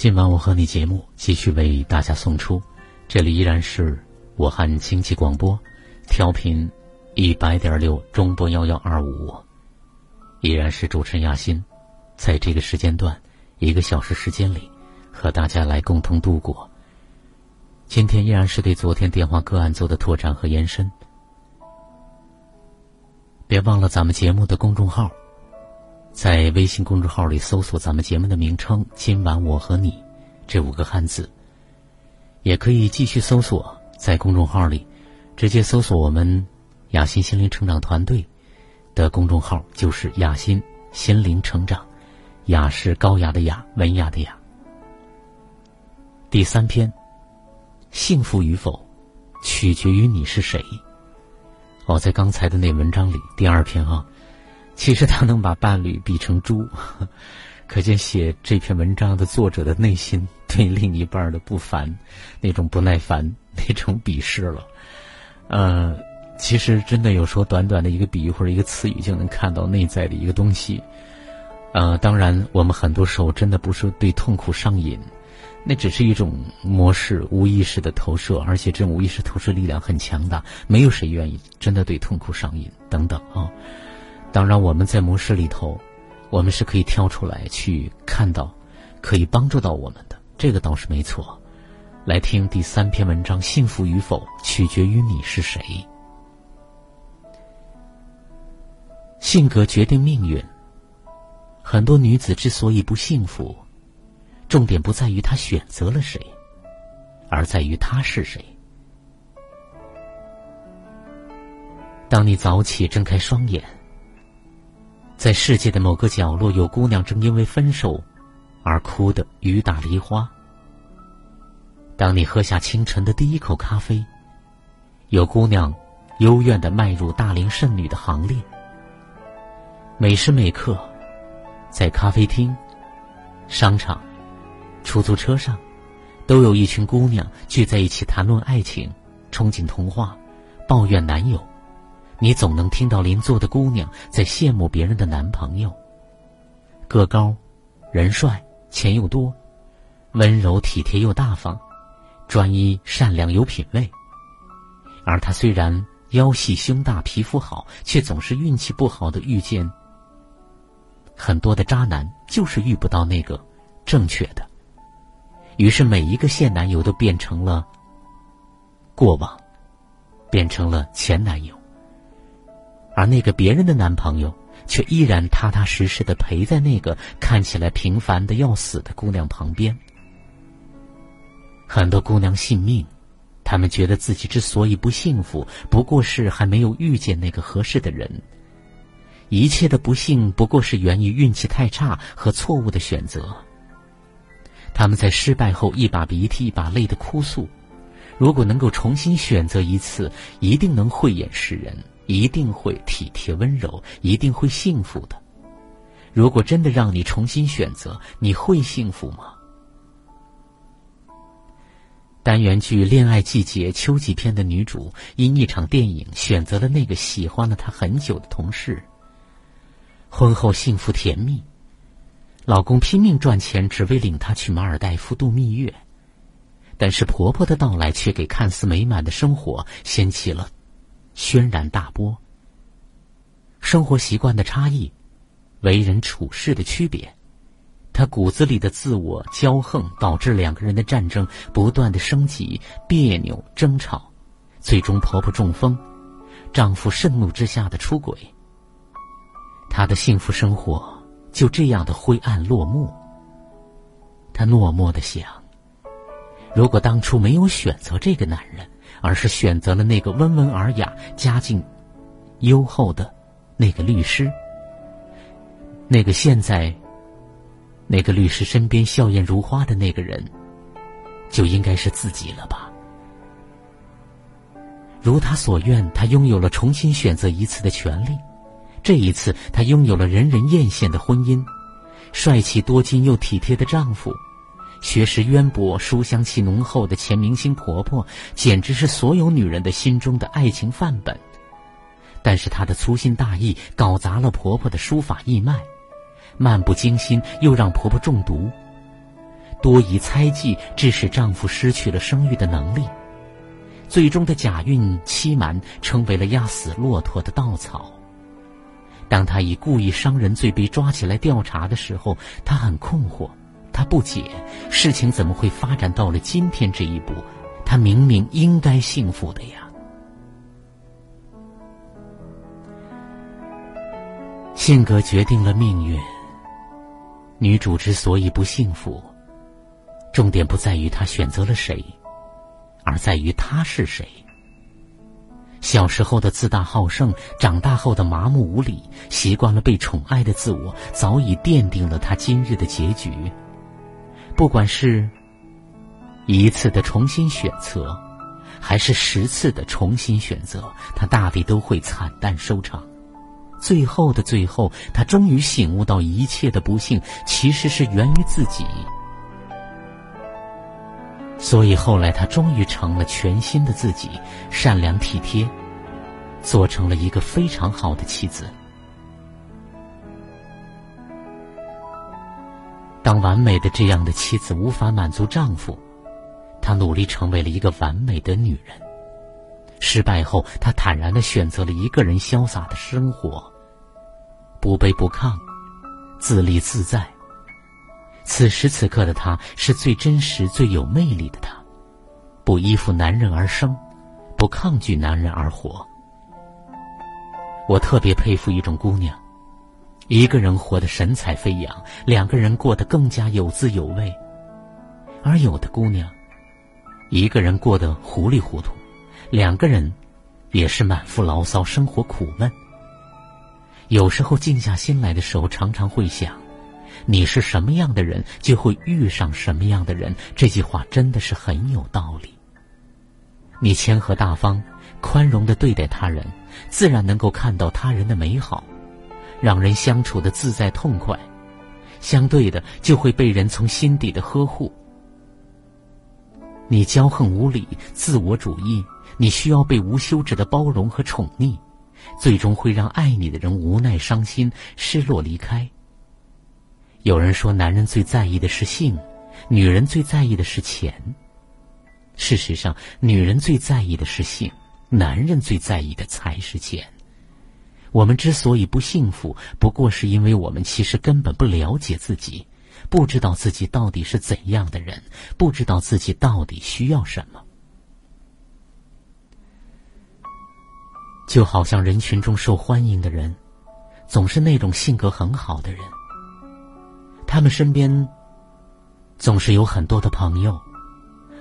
今晚我和你节目继续为大家送出，这里依然是武汉经济广播，调频一百点六中波幺幺二五，依然是主持人亚欣，在这个时间段一个小时时间里，和大家来共同度过。今天依然是对昨天电话个案做的拓展和延伸，别忘了咱们节目的公众号。在微信公众号里搜索咱们节目的名称“今晚我和你”这五个汉字，也可以继续搜索在公众号里，直接搜索我们雅欣心灵成长团队的公众号，就是雅欣心灵成长，雅是高雅的雅，文雅的雅。第三篇，幸福与否，取决于你是谁。哦，在刚才的那文章里，第二篇啊。其实他能把伴侣比成猪，可见写这篇文章的作者的内心对另一半的不烦，那种不耐烦，那种鄙视了。呃，其实真的有时候短短的一个比喻或者一个词语就能看到内在的一个东西。呃，当然我们很多时候真的不是对痛苦上瘾，那只是一种模式无意识的投射，而且这种无意识投射力量很强大，没有谁愿意真的对痛苦上瘾等等啊。当然，我们在模式里头，我们是可以跳出来去看到，可以帮助到我们的，这个倒是没错。来听第三篇文章：幸福与否取决于你是谁。性格决定命运。很多女子之所以不幸福，重点不在于她选择了谁，而在于她是谁。当你早起睁开双眼。在世界的某个角落，有姑娘正因为分手而哭得雨打梨花。当你喝下清晨的第一口咖啡，有姑娘幽怨的迈入大龄剩女的行列。每时每刻，在咖啡厅、商场、出租车上，都有一群姑娘聚在一起谈论爱情、憧憬童话、抱怨男友。你总能听到邻座的姑娘在羡慕别人的男朋友。个高，人帅，钱又多，温柔体贴又大方，专一善良有品位。而他虽然腰细胸大皮肤好，却总是运气不好的遇见很多的渣男，就是遇不到那个正确的。于是每一个现男友都变成了过往，变成了前男友。而那个别人的男朋友，却依然踏踏实实的陪在那个看起来平凡的要死的姑娘旁边。很多姑娘信命，她们觉得自己之所以不幸福，不过是还没有遇见那个合适的人。一切的不幸，不过是源于运气太差和错误的选择。他们在失败后一把鼻涕一把泪的哭诉：如果能够重新选择一次，一定能慧眼识人。一定会体贴温柔，一定会幸福的。如果真的让你重新选择，你会幸福吗？单元剧《恋爱季节》秋季篇的女主，因一场电影选择了那个喜欢了她很久的同事。婚后幸福甜蜜，老公拼命赚钱，只为领她去马尔代夫度蜜月。但是婆婆的到来，却给看似美满的生活掀起了。轩然大波。生活习惯的差异，为人处事的区别，他骨子里的自我骄横，导致两个人的战争不断的升级，别扭争吵，最终婆婆中风，丈夫盛怒之下的出轨。她的幸福生活就这样的灰暗落幕。她默默的想：如果当初没有选择这个男人。而是选择了那个温文尔雅、家境优厚的那个律师，那个现在那个律师身边笑靥如花的那个人，就应该是自己了吧？如他所愿，他拥有了重新选择一次的权利。这一次，他拥有了人人艳羡的婚姻，帅气多金又体贴的丈夫。学识渊博、书香气浓厚的前明星婆婆，简直是所有女人的心中的爱情范本。但是她的粗心大意搞砸了婆婆的书法义脉，漫不经心又让婆婆中毒。多疑猜忌，致使丈夫失去了生育的能力。最终的假孕欺瞒，成为了压死骆驼的稻草。当他以故意伤人罪被抓起来调查的时候，他很困惑，他不解事情怎么会发展到了今天这一步。他明明应该幸福的呀。性格决定了命运。女主之所以不幸福，重点不在于她选择了谁。而在于她是谁。小时候的自大好胜，长大后的麻木无礼，习惯了被宠爱的自我，早已奠定了她今日的结局。不管是一次的重新选择，还是十次的重新选择，他大抵都会惨淡收场。最后的最后，他终于醒悟到，一切的不幸其实是源于自己。所以后来，他终于成了全新的自己，善良体贴，做成了一个非常好的妻子。当完美的这样的妻子无法满足丈夫，她努力成为了一个完美的女人。失败后，她坦然的选择了一个人潇洒的生活，不卑不亢，自立自在。此时此刻的她，是最真实、最有魅力的她，不依附男人而生，不抗拒男人而活。我特别佩服一种姑娘，一个人活得神采飞扬，两个人过得更加有滋有味；而有的姑娘，一个人过得糊里糊涂，两个人也是满腹牢骚，生活苦闷。有时候静下心来的时候，常常会想。你是什么样的人，就会遇上什么样的人。这句话真的是很有道理。你谦和大方、宽容的对待他人，自然能够看到他人的美好，让人相处的自在痛快。相对的，就会被人从心底的呵护。你骄横无理、自我主义，你需要被无休止的包容和宠溺，最终会让爱你的人无奈、伤心、失落离开。有人说，男人最在意的是性，女人最在意的是钱。事实上，女人最在意的是性，男人最在意的才是钱。我们之所以不幸福，不过是因为我们其实根本不了解自己，不知道自己到底是怎样的人，不知道自己到底需要什么。就好像人群中受欢迎的人，总是那种性格很好的人。他们身边总是有很多的朋友，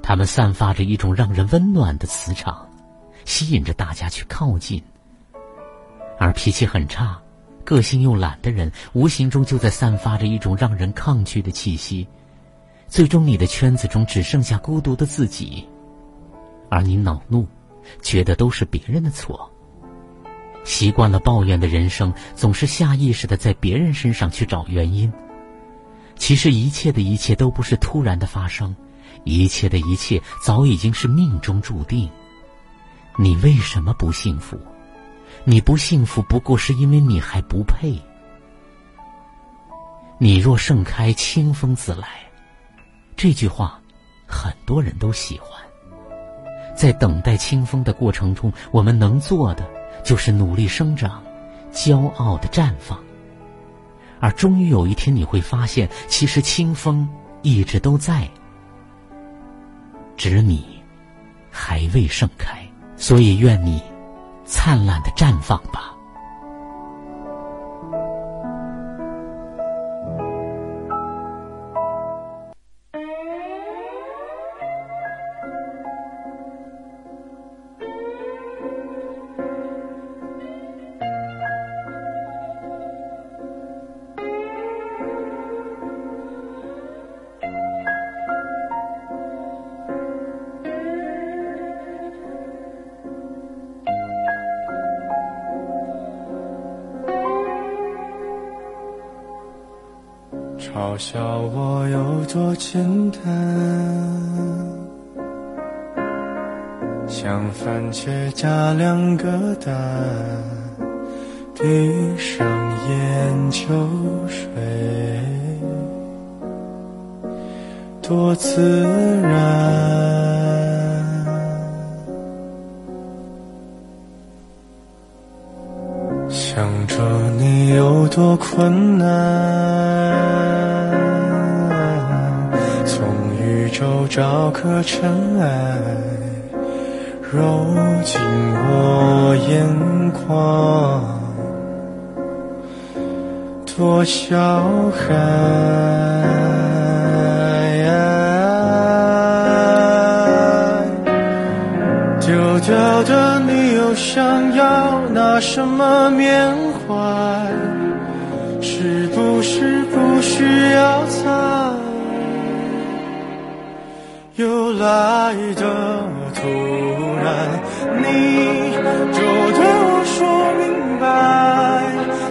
他们散发着一种让人温暖的磁场，吸引着大家去靠近。而脾气很差、个性又懒的人，无形中就在散发着一种让人抗拒的气息。最终，你的圈子中只剩下孤独的自己，而你恼怒，觉得都是别人的错。习惯了抱怨的人生，总是下意识的在别人身上去找原因。其实一切的一切都不是突然的发生，一切的一切早已经是命中注定。你为什么不幸福？你不幸福，不过是因为你还不配。你若盛开，清风自来。这句话，很多人都喜欢。在等待清风的过程中，我们能做的就是努力生长，骄傲的绽放。而终于有一天，你会发现，其实清风一直都在，只你还未盛开。所以，愿你灿烂的绽放吧。嘲笑我有多简单，像番茄加两个蛋，闭上眼就睡。多自然。想着你有多困难，找颗尘埃，揉进我眼眶，多小孩。丢掉的你又想要拿什么缅怀？是不是不需要的突然，你就对我说明白，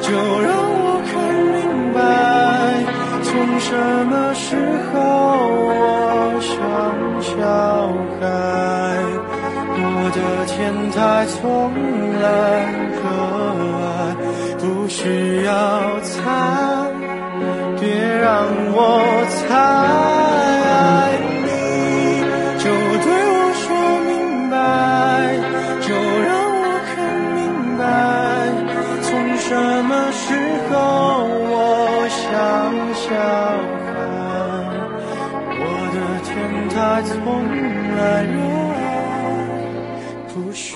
就让我看明白，从什么时候我像小孩。我的天台从来可爱，不需要猜，别让我像小孩。我的天台从来热爱。不需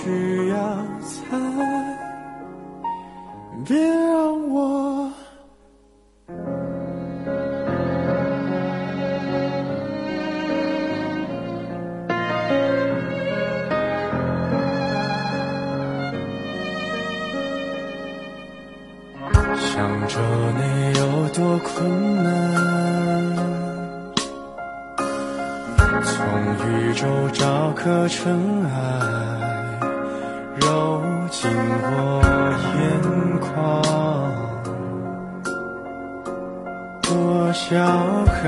要猜，别让我想着你多困难，从宇宙找颗尘埃。揉进我眼眶，多小孩。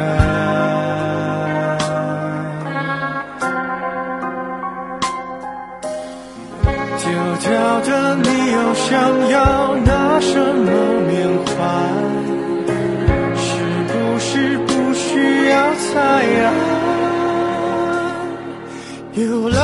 丢掉的你又想要拿什么缅怀？不需要猜啊？又来。